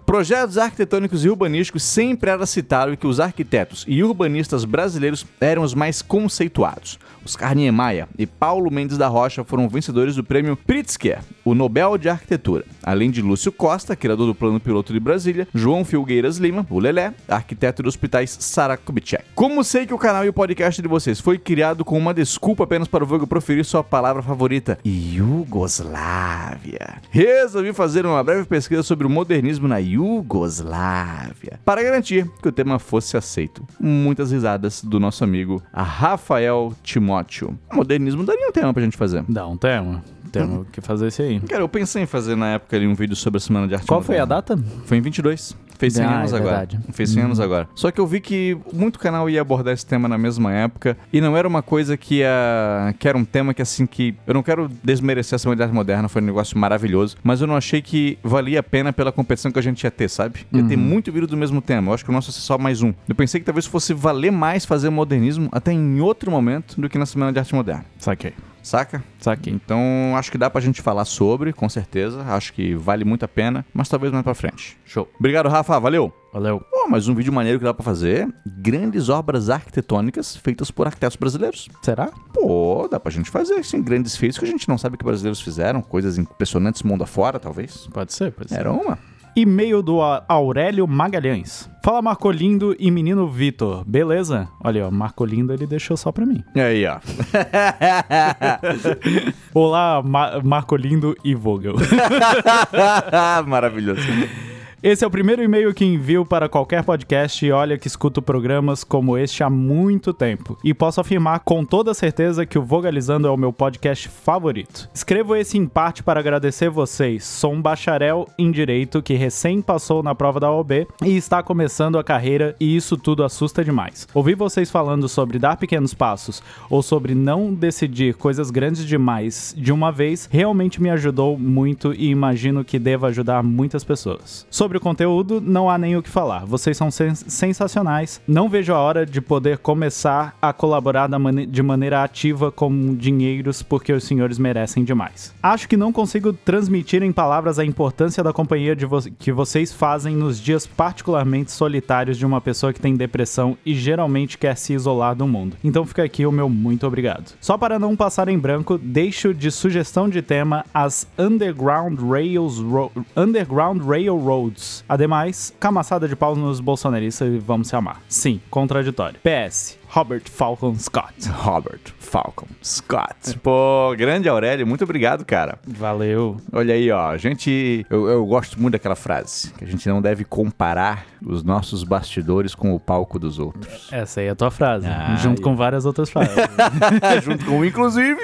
projetos arquitetônicos e urbanísticos sempre era citado que os arquitetos e urbanistas brasileiros eram os mais conceituados. Oscar Niemeyer e Paulo Mendes da Rocha foram vencedores do prêmio Pritzker, o Nobel de Arquitetura, além de Lúcio Costa, criador do Plano Piloto de Brasília, João Filgueiras Lima, o Lelé, arquiteto dos hospitais Sara Kubitschek. Como sei que o canal e o podcast de vocês foi criado com uma desculpa apenas para o Vogo proferir sua palavra favorita, Iugoslávia, resolvi fazer uma breve pesquisa sobre o modernismo na Iugoslávia, para garantir que o tema fosse aceito. Muitas risadas do nosso amigo Rafael Timóteo. O modernismo daria um tema pra gente fazer. Dá um tema. Temos que fazer esse aí. Cara, eu pensei em fazer na época ali um vídeo sobre a Semana de Arte Qual foi a Moderna. data? Foi em 22. Fez 100 Ah, anos é agora. verdade. Fez 100 anos agora. Só que eu vi que muito canal ia abordar esse tema na mesma época e não era uma coisa que ia... que era um tema que assim que... Eu não quero desmerecer a Semana de Arte Moderna, foi um negócio maravilhoso, mas eu não achei que valia a pena pela competição que a gente ia ter, sabe? Ia ter muito vídeo do mesmo tema. Eu acho que o nosso ia ser só mais um. Eu pensei que talvez fosse valer mais fazer modernismo até em outro momento do que na Semana de Arte Moderna. Saquei. Saca? Saquei. Então, acho que dá pra gente falar sobre, com certeza. Acho que vale muito a pena, mas talvez mais pra frente. Show. Obrigado, Rafa. Valeu! Valeu. Pô, mais um vídeo maneiro que dá pra fazer. Grandes obras arquitetônicas feitas por arquitetos brasileiros. Será? Pô, dá pra gente fazer, assim, grandes feitos que a gente não sabe que brasileiros fizeram. Coisas impressionantes mundo afora, talvez. Pode ser, pode ser. Era uma. E-mail do Aurélio Magalhães. Fala Marcolindo e menino Vitor, beleza? Olha, ó, Marcolindo ele deixou só pra mim. Aí, ó. Olá, Ma Marcolindo e Vogel. Maravilhoso. Esse é o primeiro e-mail que envio para qualquer podcast e olha que escuto programas como este há muito tempo. E posso afirmar com toda certeza que o Vogalizando é o meu podcast favorito. Escrevo esse em parte para agradecer vocês. Sou um bacharel em Direito que recém passou na prova da OAB e está começando a carreira e isso tudo assusta demais. Ouvir vocês falando sobre dar pequenos passos ou sobre não decidir coisas grandes demais de uma vez realmente me ajudou muito e imagino que deva ajudar muitas pessoas. Sobre o conteúdo, não há nem o que falar. Vocês são sens sensacionais. Não vejo a hora de poder começar a colaborar de maneira ativa com dinheiros, porque os senhores merecem demais. Acho que não consigo transmitir em palavras a importância da companhia vo que vocês fazem nos dias particularmente solitários de uma pessoa que tem depressão e geralmente quer se isolar do mundo. Então fica aqui o meu muito obrigado. Só para não passar em branco, deixo de sugestão de tema as Underground Rails Ro Underground Railroads Ademais, camaçada de pau nos bolsonaristas e vamos se amar. Sim, contraditório. PS. Robert Falcon Scott. Robert Falcon Scott. Pô, grande Aurélio, muito obrigado, cara. Valeu. Olha aí, ó, a gente. Eu, eu gosto muito daquela frase, que a gente não deve comparar os nossos bastidores com o palco dos outros. Essa aí é a tua frase, ah, junto com várias outras frases. junto com, inclusive.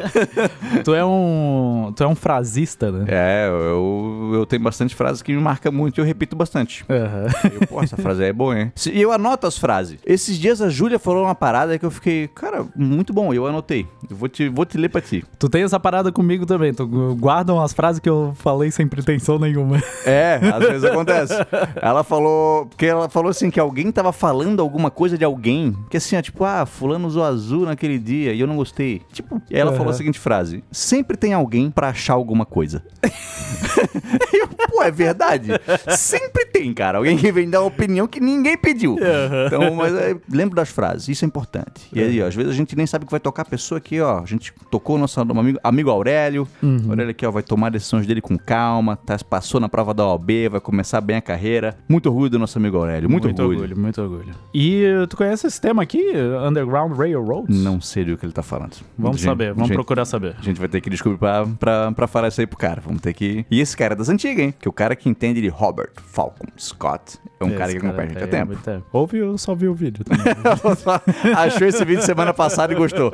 tu é um. Tu é um frasista, né? É, eu, eu tenho bastante frases que me marcam muito e eu repito bastante. Uhum. Eu, pô, essa frase aí é boa, hein? E eu anoto as frases. Esses dias a Júlia falou uma parada que eu fiquei, cara, muito bom, eu anotei. Eu vou te, vou te ler pra ti. Tu tem essa parada comigo também, tu guardam as frases que eu falei sem pretensão nenhuma. É, às vezes acontece. Ela falou, porque ela falou assim que alguém tava falando alguma coisa de alguém, que assim, ó, tipo, ah, fulano usou azul naquele dia e eu não gostei. Tipo, e ela uhum. falou a seguinte frase: sempre tem alguém para achar alguma coisa. eu, pô, é verdade. Sempre tem, cara, alguém que vem dar uma opinião que ninguém pediu. Uhum. Então, mas é, lembro das frases, isso é importante. E aí, ó, às vezes a gente nem sabe que vai tocar a pessoa aqui, ó. A gente tocou o nosso amigo, amigo Aurélio. Uhum. Aurélio aqui, ó, vai tomar decisões dele com calma, tá, passou na prova da OAB, vai começar bem a carreira. Muito orgulho do nosso amigo Aurélio, muito, muito orgulho. orgulho. Muito orgulho, E tu conhece esse tema aqui, Underground Railroads? Não sei do que ele tá falando. Vamos gente, saber, vamos gente, procurar saber. A gente vai ter que descobrir pra, pra, pra falar isso aí pro cara. Vamos ter que. E esse cara é das antigas, hein? Que o cara que entende de Robert Falcon Scott é um esse cara que acompanha a gente há tempo. tempo. Ouve ou só viu o vídeo também. Achou esse vídeo semana passada e gostou.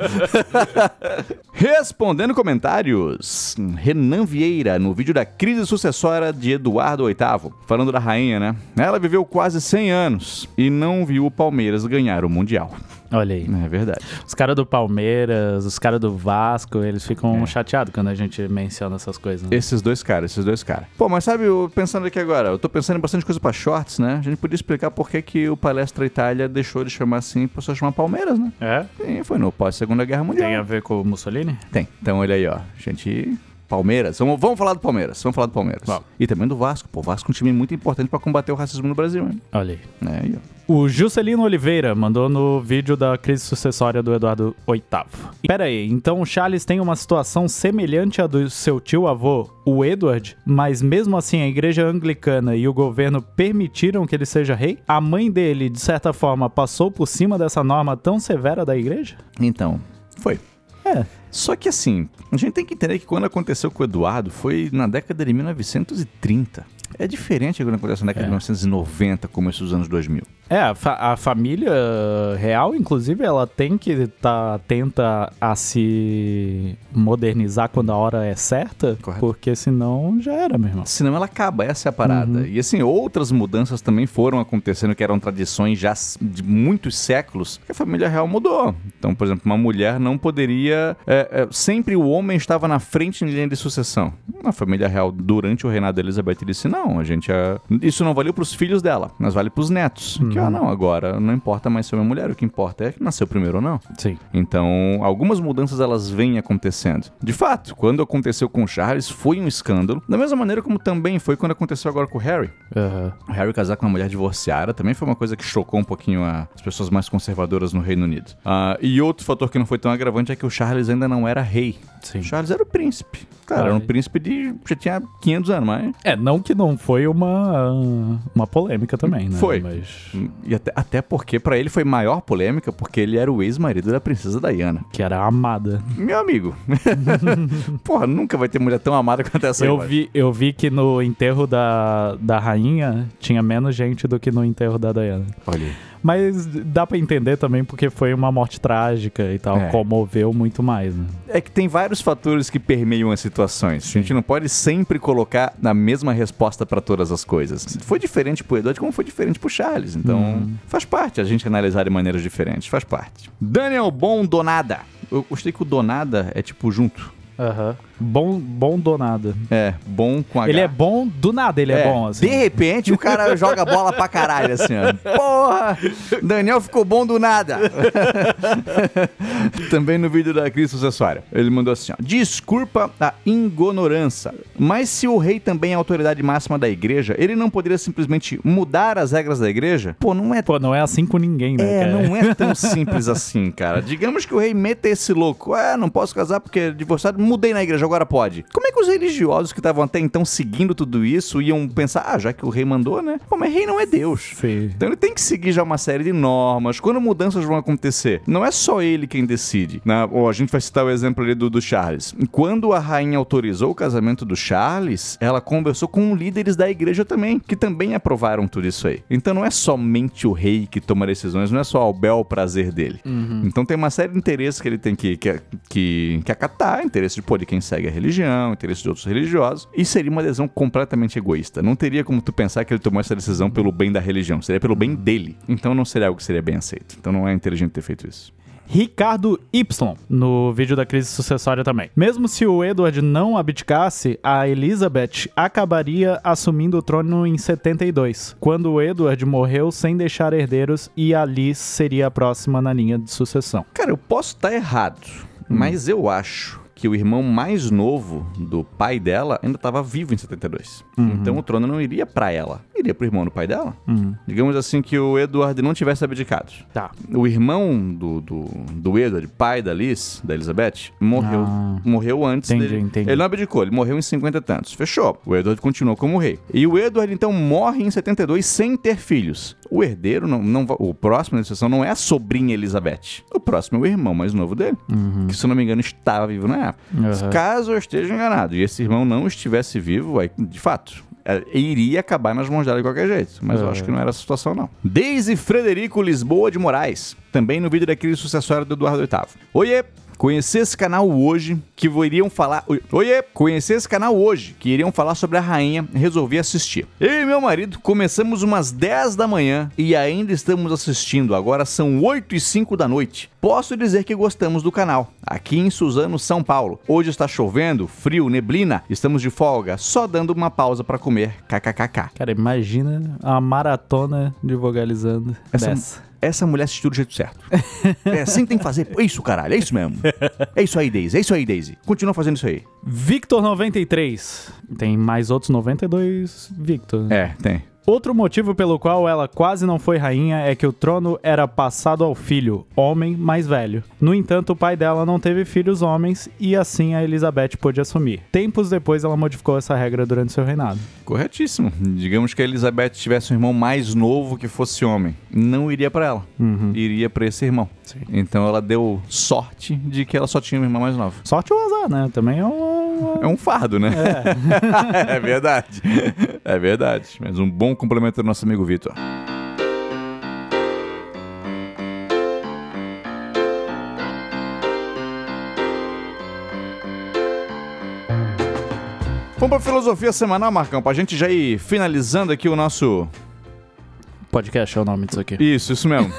Respondendo comentários, Renan Vieira, no vídeo da crise sucessória de Eduardo VIII, falando da rainha, né? Ela viveu quase 100 anos e não viu o Palmeiras ganhar o Mundial. Olha aí. É verdade. Os caras do Palmeiras, os caras do Vasco, eles ficam é. chateados quando a gente menciona essas coisas. Né? Esses dois caras, esses dois caras. Pô, mas sabe, eu, pensando aqui agora, eu tô pensando em bastante coisa pra shorts, né? A gente podia explicar por que, que o Palestra Itália deixou de chamar assim pra só chamar Palmeiras, né? É? Sim, foi no pós-segunda guerra mundial. Tem a ver com o Mussolini? Tem. Então olha aí, ó. A gente Palmeiras. Vamos, vamos falar do Palmeiras. Vamos falar do Palmeiras. Vamos. E também do Vasco. Pô, o Vasco é um time muito importante para combater o racismo no Brasil, hein? Olha aí. É, aí o Juscelino Oliveira mandou no vídeo da crise sucessória do Eduardo VIII. Pera aí, então o Charles tem uma situação semelhante à do seu tio-avô, o Edward, mas mesmo assim a igreja anglicana e o governo permitiram que ele seja rei? A mãe dele, de certa forma, passou por cima dessa norma tão severa da igreja? Então, foi. É. Só que assim, a gente tem que entender que quando aconteceu com o Eduardo foi na década de 1930. É diferente quando acontece na década é. de 1990, começo dos anos 2000. É, a, fa a, família real, inclusive, ela tem que estar tá atenta a se modernizar quando a hora é certa, Correto. porque senão já era mesmo. Senão ela acaba, essa é a parada. Uhum. E assim, outras mudanças também foram acontecendo, que eram tradições já de muitos séculos, que a família real mudou. Então, por exemplo, uma mulher não poderia. É, é, sempre o homem estava na frente em linha de sucessão. A família real, durante o reinado de Elizabeth, disse: não, a gente. É... Isso não valeu para os filhos dela, mas vale para os netos. Uhum. Que ah, não, agora não importa mais ser uma mulher, o que importa é que nasceu primeiro ou não. Sim. Então, algumas mudanças elas vêm acontecendo. De fato, quando aconteceu com Charles, foi um escândalo, da mesma maneira como também foi quando aconteceu agora com o Harry. Uhum. O Harry casar com uma mulher divorciada também foi uma coisa que chocou um pouquinho as pessoas mais conservadoras no Reino Unido. Uh, e outro fator que não foi tão agravante é que o Charles ainda não era rei. Sim. Charles era o príncipe. Cara, era um príncipe de. já tinha 500 anos, mas. É, não que não Bom, foi uma, uma polêmica também, né? Foi. Mas E até, até porque pra ele foi maior polêmica porque ele era o ex-marido da princesa Diana. que era amada. Meu amigo. Porra, nunca vai ter mulher tão amada quanto essa aí, Eu mano. vi, eu vi que no enterro da, da rainha tinha menos gente do que no enterro da Diana. Olha aí. Mas dá pra entender também porque foi uma morte trágica e tal, É. comoveu muito mais, né? É que tem vários fatores que permeiam as situações. A gente não pode sempre colocar na mesma resposta pra todas as coisas. Foi diferente pro Edward como foi diferente pro Charles. Então, faz parte a gente analisar de maneiras diferentes. Faz parte. Daniel Bom Donada. Eu gostei que o Donada é tipo junto. Aham. Bom, bom do nada. É, bom com H. Ele é bom do nada, ele é, bom, assim. De repente, o cara joga bola pra caralho, assim, ó. Porra! Daniel ficou bom do nada. Também no vídeo da crise sucessória. Ele mandou assim, ó. Desculpa a ignorância, mas se o rei também é a autoridade máxima da igreja, ele não poderia simplesmente mudar as regras da igreja? Pô, não é Pô, não é assim com ninguém, né? é, cara? não é tão simples assim, cara. Digamos que o rei meta esse louco. É, não posso casar porque é divorciado, mudei na igreja, agora pode. Como é que os religiosos que estavam até então seguindo tudo isso iam pensar, ah, já que o rei mandou, né? Pô, mas rei não é Deus. Sim. Então ele tem que seguir já uma série de normas. Quando mudanças vão acontecer, não é só ele quem decide. Né? Ou a gente vai citar o exemplo ali do, do Charles. Quando a rainha autorizou o casamento do Charles, ela conversou com líderes da igreja também, que também aprovaram tudo isso aí. Então não é somente o rei que toma decisões, não é só o bel prazer dele. Então tem uma série de interesses que ele tem que, que, que, que acatar, interesse de, pô, de quem segue a religião, interesse de outros religiosos, e seria uma decisão completamente egoísta. Não teria como tu pensar que ele tomou essa decisão pelo bem da religião, seria pelo bem dele. Então não seria algo que seria bem aceito. Então não é inteligente ter feito isso. Ricardo Y, no vídeo da crise sucessória também. Mesmo se o Edward não abdicasse, a Elizabeth acabaria assumindo o trono em 72, quando o Edward morreu sem deixar herdeiros e a Liz seria a próxima na linha de sucessão. Cara, eu posso estar errado, mas eu acho que o irmão mais novo do pai dela ainda estava vivo em 72. Então o trono não iria pra ela, iria pro irmão do pai dela. Digamos assim que o Edward não tivesse abdicado. Tá. O irmão do, do, do Edward, pai da Liz, da Elizabeth, morreu. Ah. Morreu antes Entendi, dele. entendi. Ele não abdicou, ele morreu em 50 e tantos. Fechou. O Edward continuou como rei. E o Edward, então, morre em 72 sem ter filhos. O herdeiro, não, não, o próximo na sucessão não é a sobrinha Elizabeth. O próximo é o irmão mais novo dele. Que, se eu não me engano, estava vivo na época. Uhum. Caso eu esteja enganado e esse irmão não estivesse vivo, aí, de fato, é, iria acabar nas mãos dela de qualquer jeito. Mas eu É. acho que não era essa situação, não. Deise Frederico Lisboa de Moraes. Também no vídeo da crise sucessória do Eduardo VIII. Oiê! Conheci esse canal hoje que iriam falar. Oi- Oiê! Conheci esse canal hoje que iriam falar sobre a rainha. Resolvi assistir. Eu e meu marido começamos umas 10 da manhã e ainda estamos assistindo. Agora são 8 e 5 da noite. Posso dizer que gostamos do canal. Aqui em Suzano, São Paulo. Hoje está chovendo, frio, neblina. Estamos de folga, só dando uma pausa para comer. KKKK. Cara, imagina a maratona de vogalizando Essa- dessa. Essa mulher assistiu do jeito certo. É assim que tem que fazer. É isso, caralho. É isso mesmo. É isso aí, Daisy. É isso aí, Daisy. Continua fazendo isso aí. Victor 93. Tem mais outros 92 Victor. É, tem. Outro motivo pelo qual ela quase não foi rainha é que o trono era passado ao filho, homem mais velho. No entanto, o pai dela não teve filhos homens e assim a Elizabeth pôde assumir. Tempos depois, ela modificou essa regra durante seu reinado. Corretíssimo. Digamos que a Elizabeth tivesse um irmão mais novo que fosse homem. Não iria pra ela. Iria pra esse irmão. Sim. Então ela deu sorte de que ela só tinha um irmão mais novo. Sorte ou azar, né? Também é um. É um fardo, né? É, verdade. É verdade. Mas um bom complemento do nosso amigo Vitor. Vamos pra filosofia semanal, Marcão, pra gente já ir finalizando aqui o nosso Podcast é o nome disso aqui. isso, isso mesmo.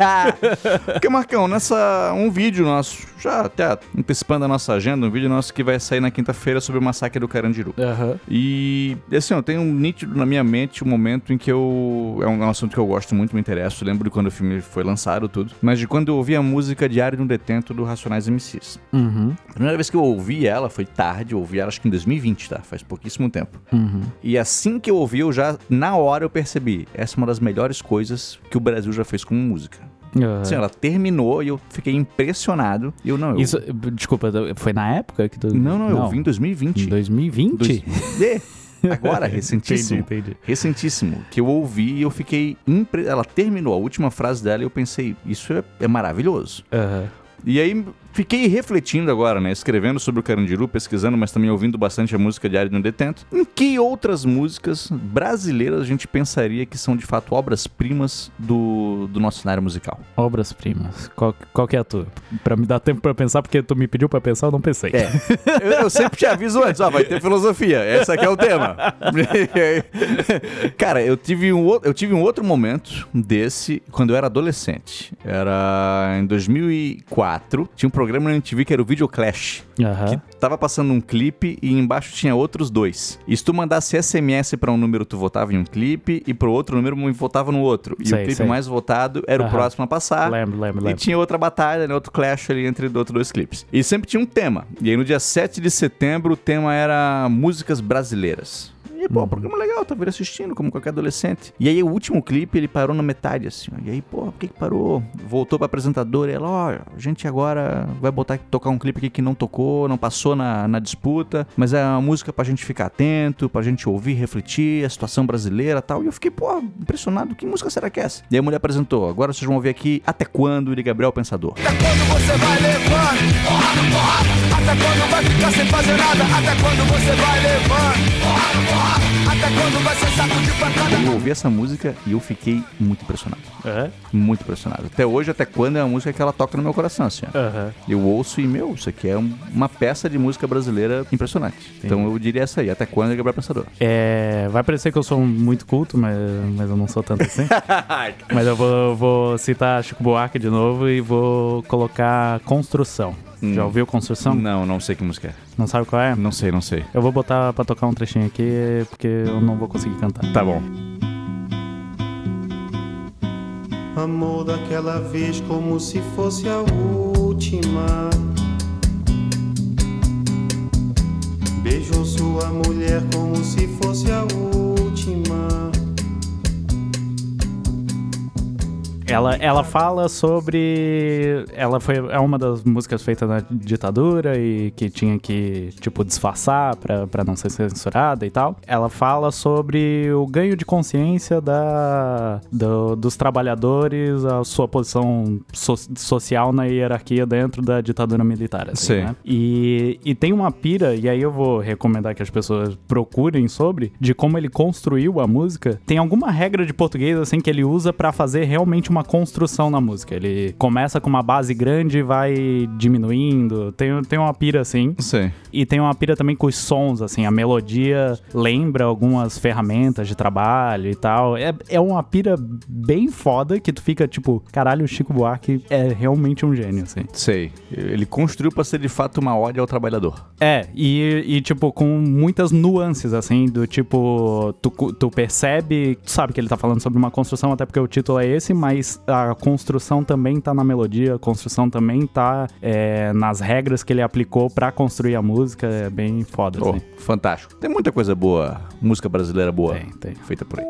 Porque, Marcão, nessa. Um vídeo nosso, já até antecipando a nossa agenda, um vídeo nosso que vai sair na quinta-feira sobre o massacre do Carandiru. Aham. E, assim, eu tenho um nítido na minha mente um momento em que eu. É um assunto que eu gosto muito, me interesso. Lembro de quando o filme foi lançado, tudo. Mas de quando eu ouvi a música Diário de um Detento do Racionais MCs. Uhum. A primeira vez que eu ouvi ela foi tarde, eu ouvi ela acho que em 2020, tá? Faz pouquíssimo tempo. Uhum. E assim que eu ouvi, eu já, na hora, eu percebi. Essa é uma das melhores coisas que o Brasil já fez com música. Assim, ela terminou e eu fiquei impressionado. Eu não. Eu. Isso, desculpa, foi na época que tu. Não, não, eu ouvi em 2020. Em 2020? Dois- É. Agora, recentíssimo. Entendi, entendi. Recentíssimo. Que eu ouvi e eu fiquei. Impre... Ela terminou a última frase dela e eu pensei, isso é, é maravilhoso. Aham. E aí fiquei refletindo agora, né? Escrevendo sobre o Carandiru, pesquisando, mas também ouvindo bastante a música de um Detento. Em que outras músicas brasileiras a gente pensaria que são de fato obras-primas do, do nosso cenário musical? Obras-primas. Qual, qual que é a tua? Pra me dar tempo pra pensar, porque tu me pediu pra pensar, eu não pensei. É. Eu, eu sempre te aviso antes, ó, vai ter filosofia. Esse aqui é o tema. Cara, eu tive, um, eu tive um outro momento desse quando eu era adolescente. Era em 2004. Tinha um programa na MTV que era o Video Clash. Que tava passando um clipe e embaixo tinha outros dois. E se tu mandasse SMS pra um número, tu votava em um clipe, e pro outro número, votava no outro. E Sei, o clipe sei. mais votado era o próximo a passar. Lembro, lembro, E lembro. tinha outra batalha, né, outro clash ali entre os outros dois clipes. E sempre tinha um tema. E aí no dia 7 de setembro o tema era músicas brasileiras. E, pô, programa legal, tava ele assistindo, como qualquer adolescente. E aí o último clipe, ele parou na metade, assim, ó. E aí, pô, por que que parou? Voltou pra apresentadora e ela, ó, a gente agora vai botar tocar um clipe aqui que não tocou, não passou na, na disputa, mas é uma música pra gente ficar atento, pra gente ouvir, refletir, a situação brasileira e tal. E eu fiquei, pô, impressionado, que música será que é essa? E aí a mulher apresentou, agora vocês vão ouvir aqui Até Quando, de Gabriel Pensador. Até quando você vai levando? Porra, porra. Até quando vai ficar sem fazer nada? Até quando você vai levando? Porra, porra. Eu ouvi essa música e eu fiquei muito impressionado. É? Muito impressionado. Até hoje, até quando é uma música que ela toca no meu coração, assim. Aham. Eu ouço e, meu, isso aqui é um- uma peça de música brasileira impressionante. Então eu diria essa aí, até quando é Gabriel Pensador. É, vai parecer que eu sou muito culto, mas, mas eu não sou tanto assim. mas eu vou, vou citar Chico Buarque de novo e vou colocar Construção. Hum. Já ouviu Construção? Não, não sei que música é. Não sabe qual é? Não sei, não sei. Eu vou botar pra tocar um trechinho aqui, porque eu não vou conseguir cantar. Tá bom. Amor daquela vez como se fosse a última. Beijou sua mulher como se fosse a última. Ela, ela fala sobre. Ela foi é uma das músicas feitas na ditadura e que tinha que, tipo, disfarçar pra, pra não ser censurada e tal. Ela fala sobre o ganho de consciência da, do- dos trabalhadores, a sua posição so- social na hierarquia dentro da ditadura militar. Assim, Sim. né? E, e tem uma pira, e aí eu vou recomendar que as pessoas procurem sobre, de como ele construiu a música. Tem alguma regra de português, assim, que ele usa pra fazer realmente uma construção na música. Ele começa com uma base grande e vai diminuindo. Tem, tem uma pira assim. Sei. E tem uma pira também com os sons, assim. A melodia lembra algumas ferramentas de trabalho e tal. É, é uma pira bem foda que tu fica tipo, caralho, o Chico Buarque é realmente um gênio, assim. Sei. Ele construiu pra ser de fato uma ode ao trabalhador. É, e, e, tipo, com muitas nuances, assim, do tipo, tu, tu percebe, tu sabe que ele tá falando sobre uma construção, até porque o título é esse, mas a construção também tá na melodia, a construção também tá é, nas regras que ele aplicou pra construir a música, é bem foda, Oh, assim. fantástico. Tem muita coisa boa, música brasileira boa, Tem, tem. feita por aí.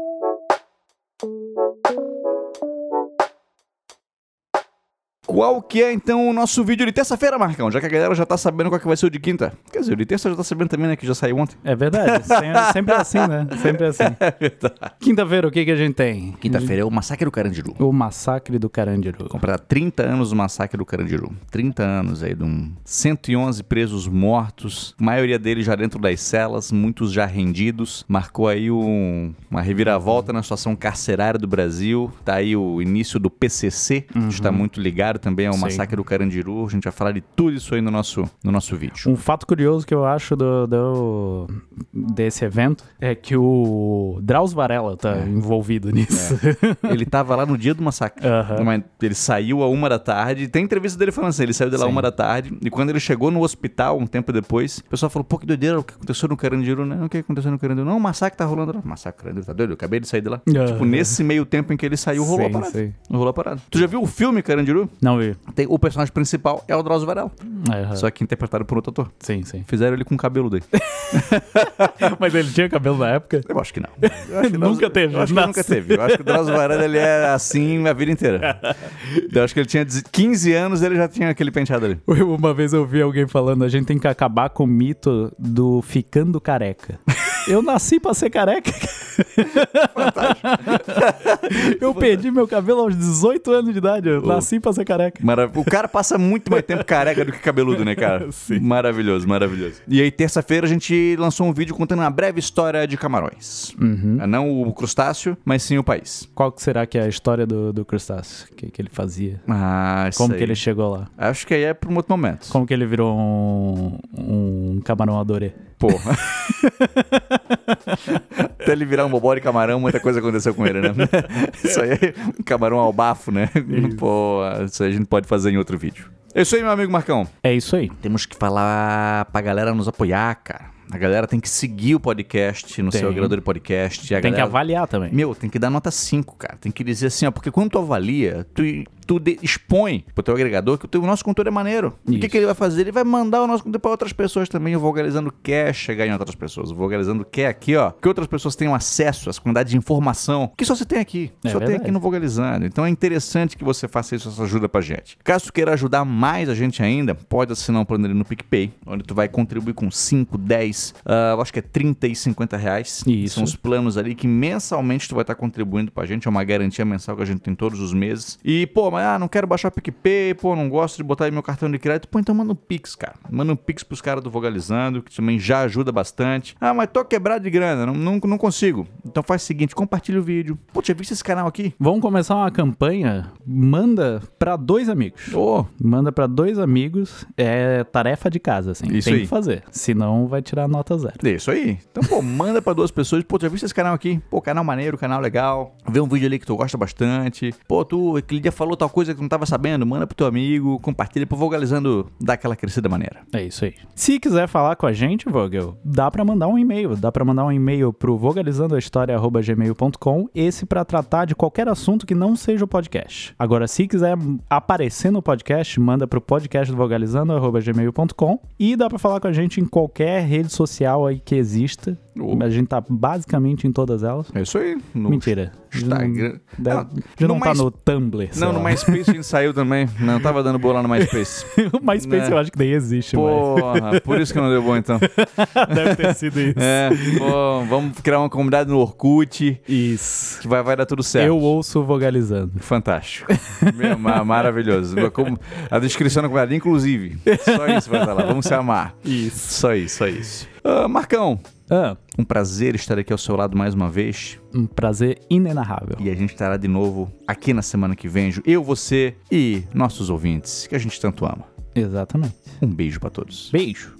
Qual que é então o nosso vídeo de terça-feira, Marcão? Já que a galera já tá sabendo qual que vai ser o de quinta. Quer dizer, o de terça já tá sabendo também, né? Que já saiu ontem. É verdade, sem- sempre é assim, né? Sempre é assim. É verdade. Quinta-feira, o que que a gente tem? Quinta-feira é o Massacre do Carandiru. O Massacre do Carandiru. Completar 30 anos do Massacre do Carandiru. 30 anos aí de um 111 presos mortos, a maioria deles já dentro das celas, muitos já rendidos. Marcou aí um- uma reviravolta na situação carcerária do Brasil. Tá aí o início do PCC, que está muito ligado também ao Sim. Massacre do Carandiru. A gente vai falar de tudo isso aí no nosso, no nosso vídeo. Um fato curioso que eu acho do, do- desse evento é que o Drauzio Varela tá envolvido nisso. Ele tava lá no dia do massacre. Mas Ele saiu a uma da tarde. Tem entrevista dele falando assim: ele saiu de lá Sim. uma da tarde. E quando ele chegou no hospital, um tempo depois, o pessoal falou: pô, que doideira, o que aconteceu no Carandiru, né? O que aconteceu no Carandiru? Não, o massacre tá rolando lá. Massacre Carandiru, tá doido? Eu acabei de sair de lá. Aham. Tipo, nesse meio tempo em que ele saiu, rolou Sim, a parada. sim. Rolou a parada. Tu já viu o filme Carandiru? Não vi. Tem, o personagem principal é o Drauzio Varela. Aham. Só que interpretado por outro ator. Sim, sim. Fizeram ele com cabelo daí. Mas ele tinha cabelo na época? Eu acho que não. Acho que o Nunca teve, Eu acho que nunca teve. Eu acho que o Drauzio Varela ele é assim a vida inteira. Eu acho que ele tinha 15 anos e ele já tinha aquele penteado ali. Uma vez eu vi alguém falando, a gente tem que acabar com o mito do ficando careca. Eu nasci pra ser careca. eu perdi meu cabelo aos 18 anos de idade. Eu nasci pra ser careca. Marav- O cara passa muito mais tempo careca do que cabeludo, né, cara? Maravilhoso, maravilhoso. E aí, terça-feira, a gente lançou um vídeo contando uma breve história de camarões. Não o crustáceo, mas sim o país. Qual que será que é a história do, do crustáceo? O que, que ele fazia? Ah, isso Como aí. que ele chegou lá? Acho que aí é pra um outro momento. Como que ele virou um, um camarão adorê? Porra. Até ele virar um bobó de camarão, muita coisa aconteceu com ele, né? Isso aí é um camarão ao bafo, né? Pô, isso aí a gente pode fazer em outro vídeo. É isso aí, meu amigo Marcão. É isso aí. Temos que falar pra galera nos apoiar, cara. A galera tem que seguir o podcast no Tem. seu agregador de podcast. A Tem que galera... avaliar também. Meu, tem que dar nota 5, cara. Tem que dizer assim, ó, porque quando tu avalia, tu, tu expõe pro teu agregador que o, teu, o nosso conteúdo é maneiro. E o que, Isso. que ele vai fazer? Ele vai mandar o nosso conteúdo pra outras pessoas também. O Vogalizando quer chegar em outras pessoas. O Vogalizando quer aqui, ó, que outras pessoas tenham acesso a essa quantidade de informação que só você tem aqui. É só tem verdade. aqui no Vogalizando. Então é interessante que você faça isso, essa ajuda pra gente. Caso tu queira ajudar mais a gente ainda, pode assinar um plano ali no PicPay, onde tu vai contribuir com 5, 10, ah, eu acho que é 30 e 50 reais. Isso. São os planos ali que mensalmente tu vai estar contribuindo pra gente. É uma garantia mensal que a gente tem todos os meses. E, pô, mas ah, não quero baixar o PicPay, pô, não gosto de botar aí meu cartão de crédito. Pô, então manda um Pix, cara. Manda um Pix pros caras do Vogalizando, que também já ajuda bastante. Ah, mas tô quebrado de grana, não, não, não consigo. Então faz o seguinte, compartilha o vídeo. Pô, tinha visto esse canal aqui? Vamos começar uma campanha. Manda pra dois amigos. Ô, Manda pra dois amigos. É tarefa de casa, assim. Isso Tem aí. que fazer. Senão vai tirar nota zero. É isso aí. Então, pô, manda pra duas pessoas. Pô, já visto esse canal aqui? Pô, canal maneiro, canal legal. Vê um vídeo ali que tu gosta bastante. Pô, tu aquele dia falou tal coisa que tu não tava sabendo. Manda pro teu amigo, compartilha pro Vogalizando dar aquela crescida maneira. É isso aí. Se quiser falar com a gente, Vogel, dá pra mandar um e-mail. Dá pra mandar um e-mail pro vogalizandoahistoria.gmail.com, esse pra tratar de qualquer assunto que não seja o podcast. Agora, se quiser aparecer no podcast, manda pro podcast do vogalizando.gmail.com e dá pra falar com a gente em qualquer rede social aí que exista. Oh. A gente tá basicamente em todas elas. É isso aí. No Mentira. Instagram. Deve- Não, já não tá no Tumblr. Não, no MySpace a gente saiu também. Não tava dando boa lá no MySpace. o MySpace Né? eu acho que nem existe Porra, por isso que não deu bom então. Deve ter sido isso. É, pô, vamos criar uma comunidade no Orkut Isso. que vai, vai dar tudo certo. Eu ouço vogalizando. Fantástico. Meu, ma- maravilhoso. A descrição da comunidade, inclusive. Só isso vai estar lá. Vamos se amar. Isso. Só isso, só isso. Ah, Marcão, Ah, um prazer estar aqui ao seu lado mais uma vez. um prazer inenarrável. E a gente estará de novo aqui na semana que vem. Eu, você e nossos ouvintes, que a gente tanto ama. Exatamente. Um beijo pra todos. Beijo.